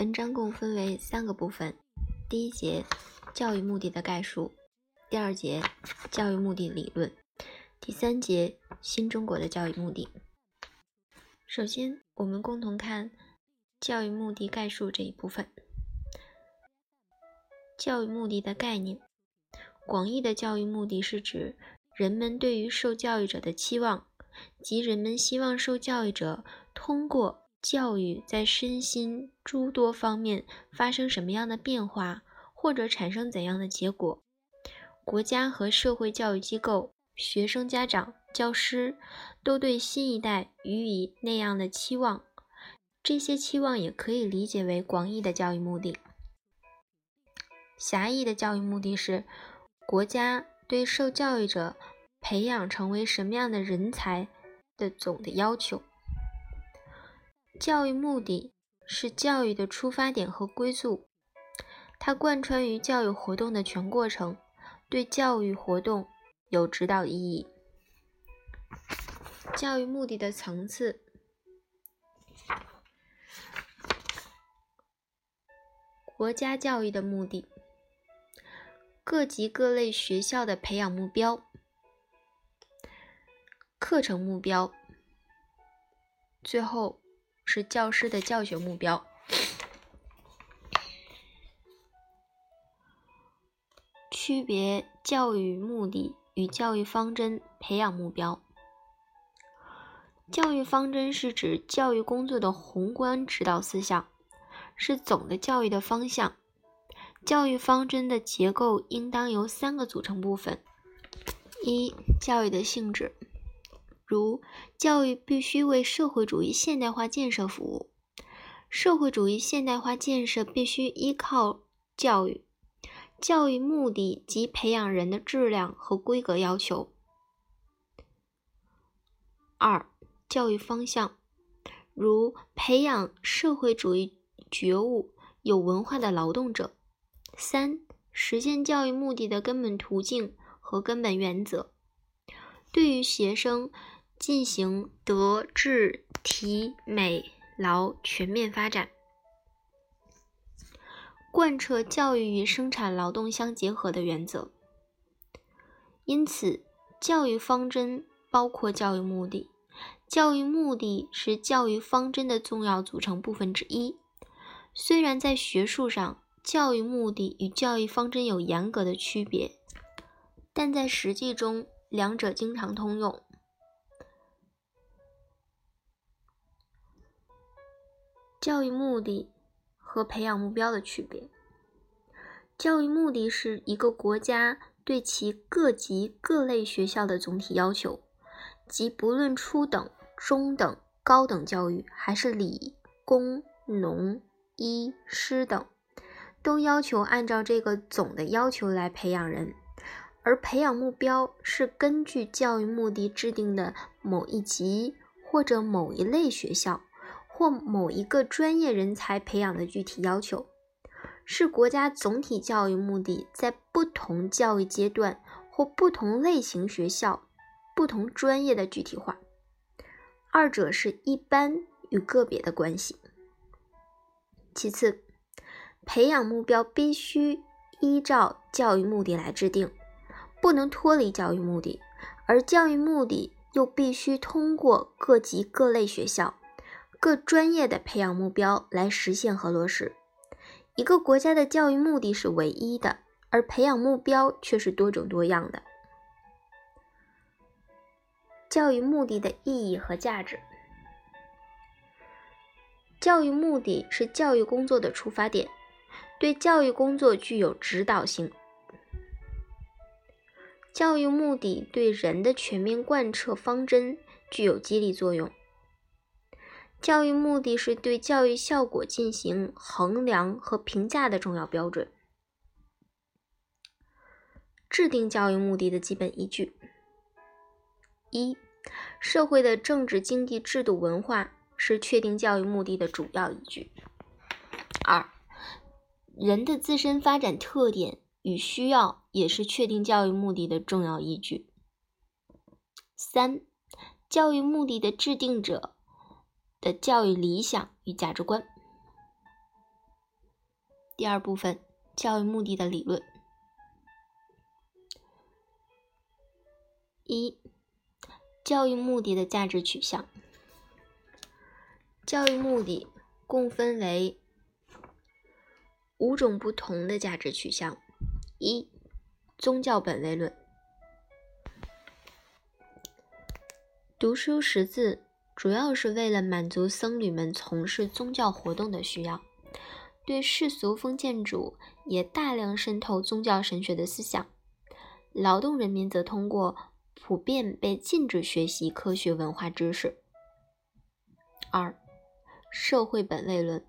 文章共分为三个部分：第一节教育目的的概述，第二节教育目的理论，第三节新中国的教育目的。首先，我们共同看教育目的概述这一部分。教育目的的概念，广义的教育目的是指人们对于受教育者的期望，即人们希望受教育者通过教育在身心诸多方面发生什么样的变化，或者产生怎样的结果。国家和社会教育机构、学生、家长、教师都对新一代予以那样的期望，这些期望也可以理解为广义的教育目的。狭义的教育目的是国家对受教育者培养成为什么样的人才的总的要求。教育目的是教育的出发点和归宿，它贯穿于教育活动的全过程，对教育活动有指导意义。教育目的的层次，国家教育的目的。各级各类学校的培养目标、课程目标，最后是教师的教学目标。区别教育目的与教育方针、培养目标。教育方针是指教育工作的宏观指导思想，是总的教育的方向。教育方针的结构应当由三个组成部分：一、教育的性质，如教育必须为社会主义现代化建设服务，社会主义现代化建设必须依靠教育，教育目的及培养人的质量和规格要求；二、教育方向，如培养社会主义觉悟、有文化的劳动者。三、实现教育目的的根本途径和根本原则，对于学生进行德智体美劳全面发展，贯彻教育与生产劳动相结合的原则。因此，教育方针包括教育目的，教育目的是教育方针的重要组成部分之一。虽然在学术上，教育目的与教育方针有严格的区别，但在实际中，两者经常通用。教育目的和培养目标的区别：教育目的是一个国家对其各级各类学校的总体要求，即不论初等、中等、高等教育，还是理工、农、医、师等。都要求按照这个总的要求来培养人，而培养目标是根据教育目的制定的某一级或者某一类学校或某一个专业人才培养的具体要求，是国家总体教育目的在不同教育阶段或不同类型学校、不同专业的具体化。二者是一般与个别的关系。其次。培养目标必须依照教育目的来制定，不能脱离教育目的；而教育目的又必须通过各级各类学校、各专业的培养目标来实现和落实。一个国家的教育目的是唯一的，而培养目标却是多种多样的。教育目的的意义和价值，教育目的是教育工作的出发点。对教育工作具有指导性，教育目的对人的全面贯彻方针具有激励作用。教育目的是对教育效果进行衡量和评价的重要标准。制定教育目的的基本依据：一、社会的政治、经济、制度、文化是确定教育目的的主要依据；二、人的自身发展特点与需要也是确定教育目的的重要依据。三、教育目的的制定者的教育理想与价值观。第二部分，教育目的的理论。一、教育目的的价值取向。教育目的共分为五种不同的价值取向。一、宗教本位论。读书识字主要是为了满足僧侣们从事宗教活动的需要，对世俗封建主也大量渗透宗教神学的思想。劳动人民则通过普遍被禁止学习科学文化知识。二、社会本位论。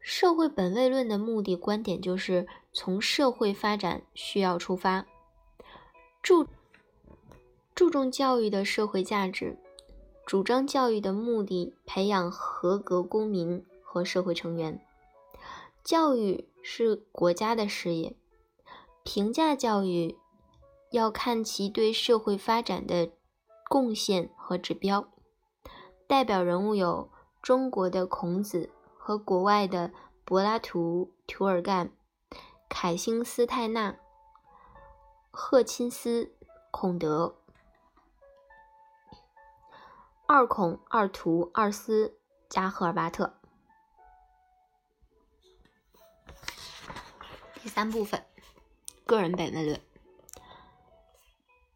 社会本位论的目的观点就是从社会发展需要出发，注注重教育的社会价值，主张教育的目的培养合格公民和社会成员。教育是国家的事业，评价教育要看其对社会发展的贡献和指标。代表人物有中国的孔子和国外的柏拉图、涂尔干、凯辛斯泰纳、赫钦斯、孔德。二孔、二图、二斯加赫尔巴特。第三部分，个人本位论。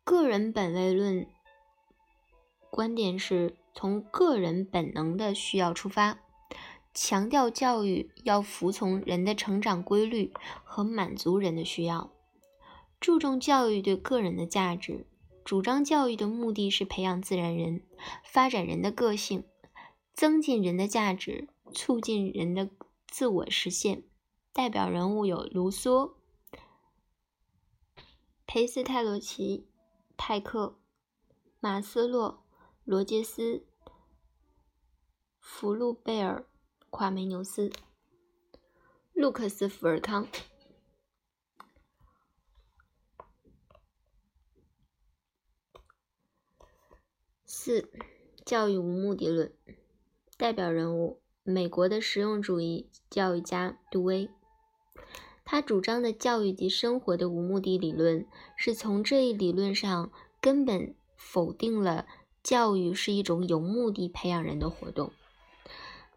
个人本位论观点是从个人本能的需要出发，强调教育要服从人的成长规律和满足人的需要，注重教育对个人的价值。主张教育的目的是培养自然人，发展人的个性，增进人的价值，促进人的自我实现。代表人物有卢梭、裴斯泰罗奇、泰克、马斯洛、罗杰斯、福禄贝尔、夸梅纽斯、路克斯福尔康。四、教育无目的论。代表人物：美国的实用主义教育家杜威。他主张的教育及生活的无目的理论，是从这一理论上根本否定了教育是一种有目的培养人的活动，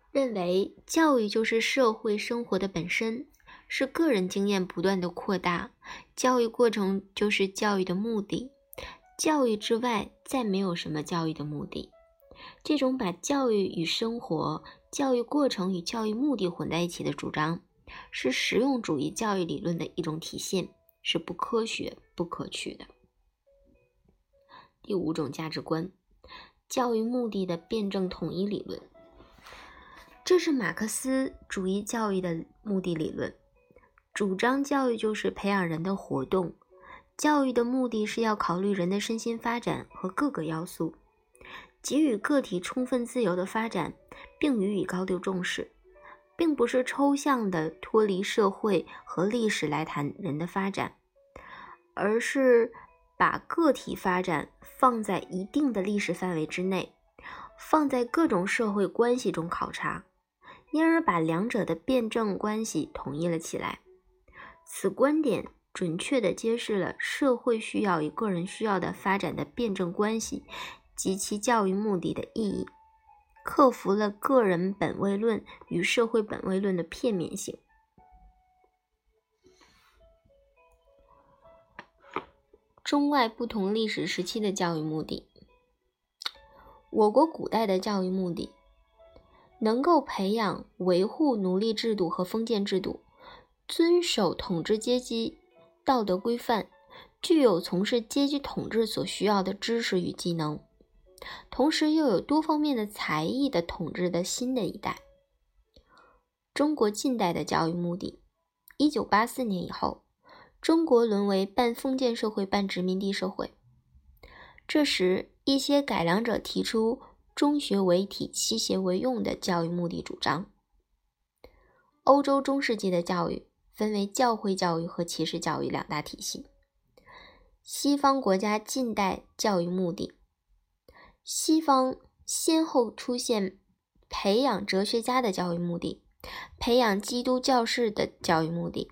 认为教育就是社会生活的本身，是个人经验不断的扩大，教育过程就是教育的目的。教育之外，再没有什么教育的目的。这种把教育与生活、教育过程与教育目的混在一起的主张，是实用主义教育理论的一种体现，是不科学、不可取的。第五种价值观：教育目的的辩证统一理论。这是马克思主义教育的目的理论，主张教育就是培养人的活动。教育的目的是要考虑人的身心发展和各个要素，给予个体充分自由的发展，并予以高度重视，并不是抽象的脱离社会和历史来谈人的发展，而是把个体发展放在一定的历史范围之内，放在各种社会关系中考察，因而把两者的辩证关系统一了起来。此观点。准确地揭示了社会需要与个人需要的发展的辩证关系及其教育目的的意义，克服了个人本位论与社会本位论的片面性。中外不同历史时期的教育目的，我国古代的教育目的，能够培养维护奴隶制度和封建制度，遵守统治阶级。道德规范，具有从事阶级统治所需要的知识与技能，同时又有多方面的才艺的统治的新的一代。中国近代的教育目的，一九八四年以后，中国沦为半封建社会半殖民地社会。这时，一些改良者提出中学为体，西学为用的教育目的主张。欧洲中世纪的教育。分为教会教育和骑士教育两大体系。西方国家近代教育目的，西方先后出现培养哲学家的教育目的，培养基督教士的教育目的，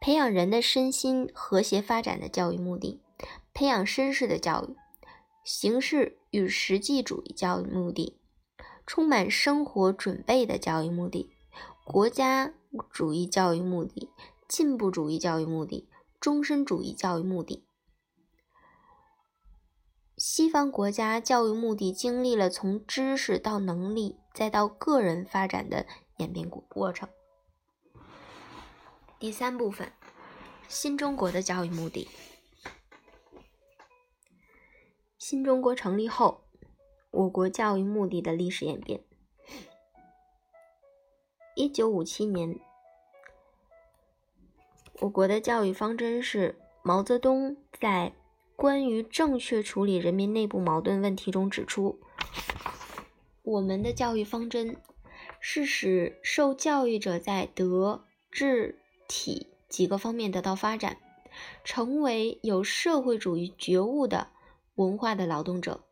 培养人的身心和谐发展的教育目的，培养绅士的教育，形式与实际主义教育目的，充满生活准备的教育目的，国家主义教育目的，进步主义教育目的，终身主义教育目的。西方国家教育目的经历了从知识到能力再到个人发展的演变过过程。第三部分，新中国的教育目的。新中国成立后，我国教育目的的历史演变。一九五七年，我国的教育方针是毛泽东在。关于正确处理人民内部矛盾问题中指出，我们的教育方针是使受教育者在德、智、体几个方面得到发展，成为有社会主义觉悟的文化的劳动者。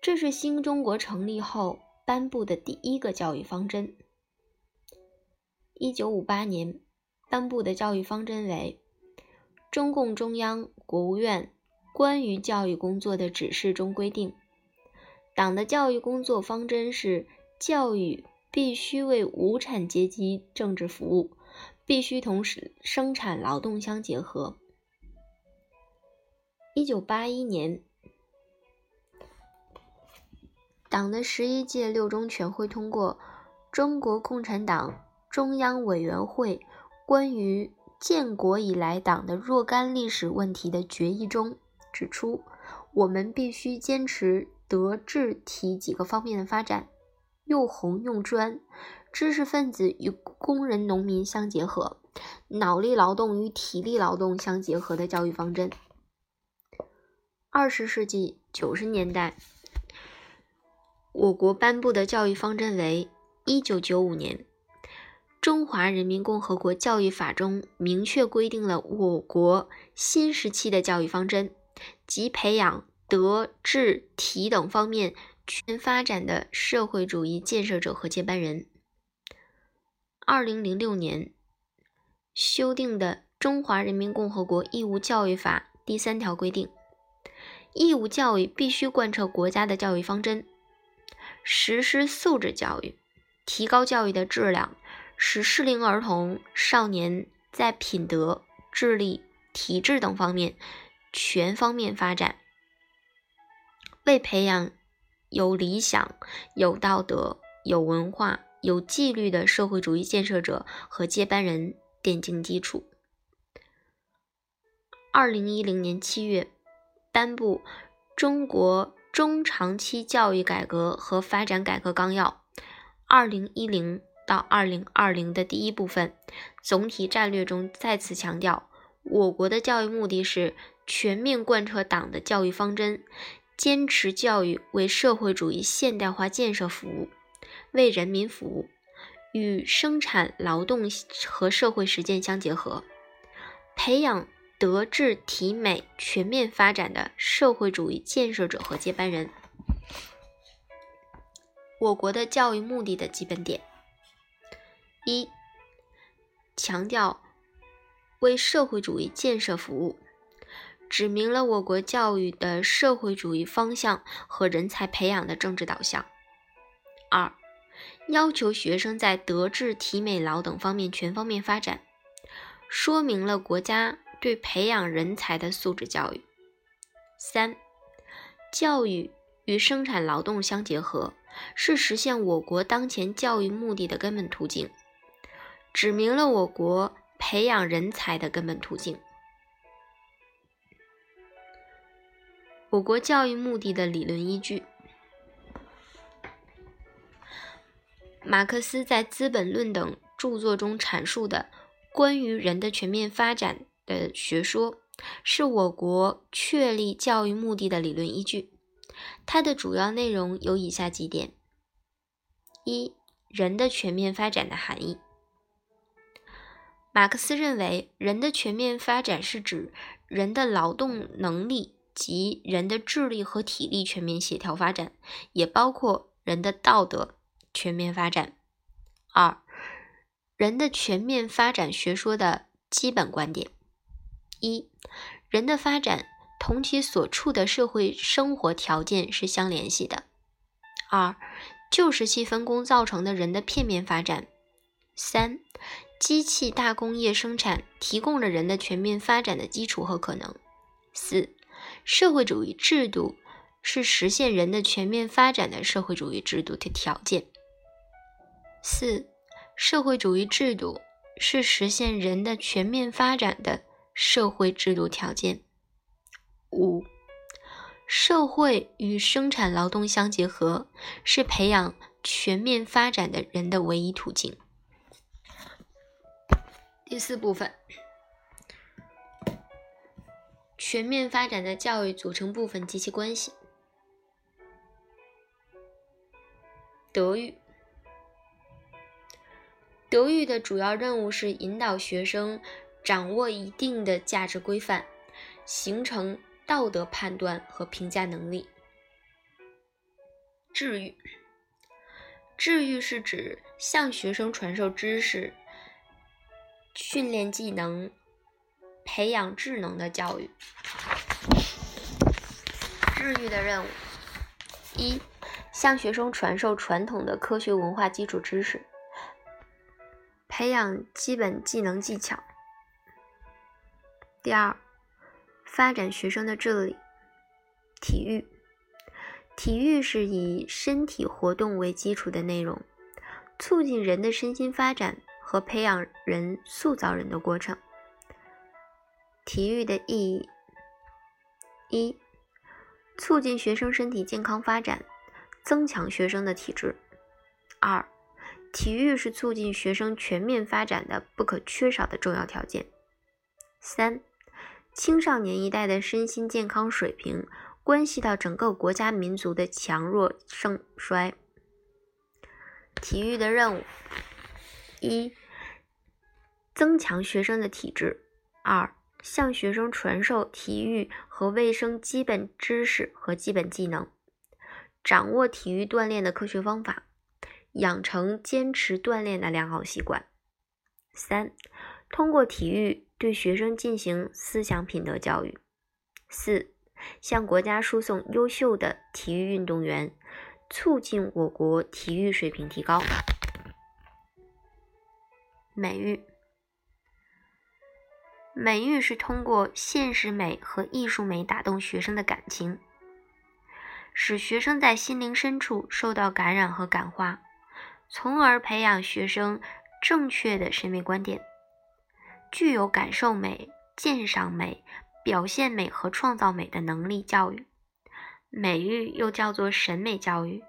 这是新中国成立后颁布的第一个教育方针。一九五八年颁布的教育方针为。中共中央、国务院关于教育工作的指示中规定，党的教育工作方针是：教育必须为无产阶级政治服务，必须同时生产劳动相结合。一九八一年，党的十一届六中全会通过《中国共产党中央委员会关于》。建国以来，党的若干历史问题的决议中指出，我们必须坚持德智体几个方面的发展，用红用专，知识分子与工人农民相结合，脑力劳动与体力劳动相结合的教育方针。二十世纪九十年代，我国颁布的教育方针为一九九五年。中华人民共和国教育法中明确规定了我国新时期的教育方针，即培养德智体等方面全发展的社会主义建设者和接班人。二零零六年修订的《中华人民共和国义务教育法》第三条规定，义务教育必须贯彻国家的教育方针，实施素质教育，提高教育的质量。使适龄儿童、少年在品德、智力、体质等方面全方面发展，为培养有理想、有道德、有文化、有纪律的社会主义建设者和接班人奠定基础。二零一零年七月，颁布《中国中长期教育改革和发展改革纲要》（二零一零）。到二零二零的第一部分总体战略中再次强调，我国的教育目的是全面贯彻党的教育方针，坚持教育为社会主义现代化建设服务，为人民服务，与生产劳动和社会实践相结合，培养德智体美全面发展的社会主义建设者和接班人。我国的教育目的的基本点。一、强调为社会主义建设服务，指明了我国教育的社会主义方向和人才培养的政治导向。二、要求学生在德智体美劳等方面全方面发展，说明了国家对培养人才的素质教育。三、教育与生产劳动相结合，是实现我国当前教育目的的根本途径。指明了我国培养人才的根本途径。我国教育目的的理论依据：马克思在《资本论》等著作中阐述的关于人的全面发展的学说，是我国确立教育目的的理论依据。它的主要内容有以下几点：一、人的全面发展的含义。马克思认为，人的全面发展是指人的劳动能力及人的智力和体力全面协调发展，也包括人的道德全面发展。二、人的全面发展学说的基本观点：一、人的发展同其所处的社会生活条件是相联系的；二、旧时期分工造成的人的片面发展；三、机器大工业生产提供了人的全面发展的基础和可能；四、社会主义制度是实现人的全面发展的社会主义制度的条件。四、社会主义制度是实现人的全面发展的社会制度条件。五、社会与生产劳动相结合，是培养全面发展的人的唯一途径。第四部分，全面发展的教育组成部分及其关系。德育。德育的主要任务是引导学生掌握一定的价值规范，形成道德判断和评价能力。智育，智育是指向学生传授知识、训练技能、培养智能的教育。智育的任务：一、向学生传授传统的科学文化基础知识。培养基本技能技巧。第二，发展学生的智力。体育，体育是以身体活动为基础的内容，促进人的身心发展和培养人、塑造人的过程。体育的意义：一、促进学生身体健康发展，增强学生的体质；二、体育是促进学生全面发展的不可缺少的重要条件。三、青少年一代的身心健康水平关系到整个国家民族的强弱盛衰。体育的任务：一、增强学生的体质；二、向学生传授体育和卫生基本知识和基本技能，掌握体育锻炼的科学方法。养成坚持锻炼的良好习惯。三、通过体育对学生进行思想品德教育。四、向国家输送优秀的体育运动员，促进我国体育水平提高。美育，美育是通过现实美和艺术美打动学生的感情，使学生在心灵深处受到感染和感化。从而培养学生正确的审美观点，具有感受美、鉴赏美、表现美和创造美的能力。教育美育又叫做审美教育，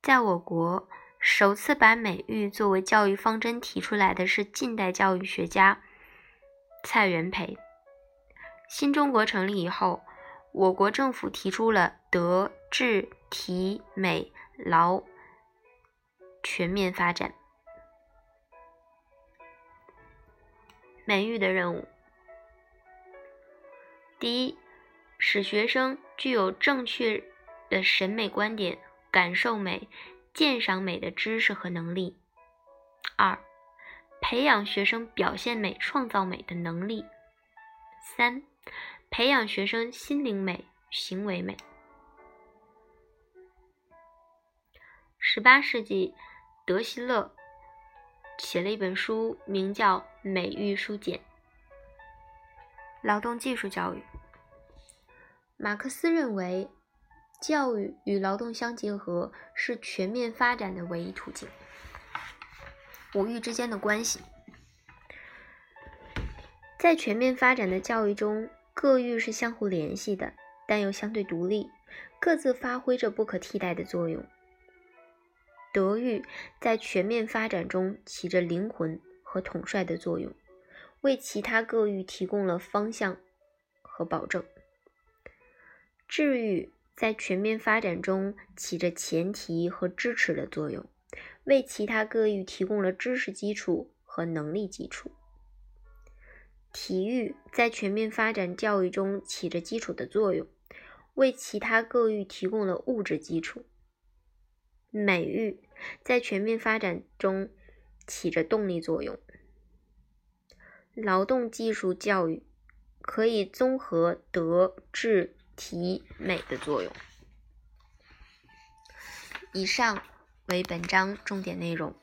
在我国首次把美育作为教育方针提出来的是近代教育学家蔡元培。新中国成立以后，我国政府提出了德、智、体、美、劳。全面发展，美育的任务：第一，使学生具有正确的审美观点、感受美、鉴赏美的知识和能力；二，培养学生表现美、创造美的能力；三，培养学生心灵美、行为美。十八世纪。德希勒写了一本书，名叫《美育书简》。劳动技术教育，马克思认为，教育与劳动相结合是全面发展的唯一途径。五育之间的关系，在全面发展的教育中，各育是相互联系的，但又相对独立，各自发挥着不可替代的作用。德育在全面发展中起着灵魂和统帅的作用，为其他各域提供了方向和保证。智育在全面发展中起着前提和支持的作用，为其他各域提供了知识基础和能力基础。体育在全面发展教育中起着基础的作用，为其他各域提供了物质基础。美育在全面发展中起着动力作用。劳动技术教育可以综合德、智、体、美的作用。以上为本章重点内容。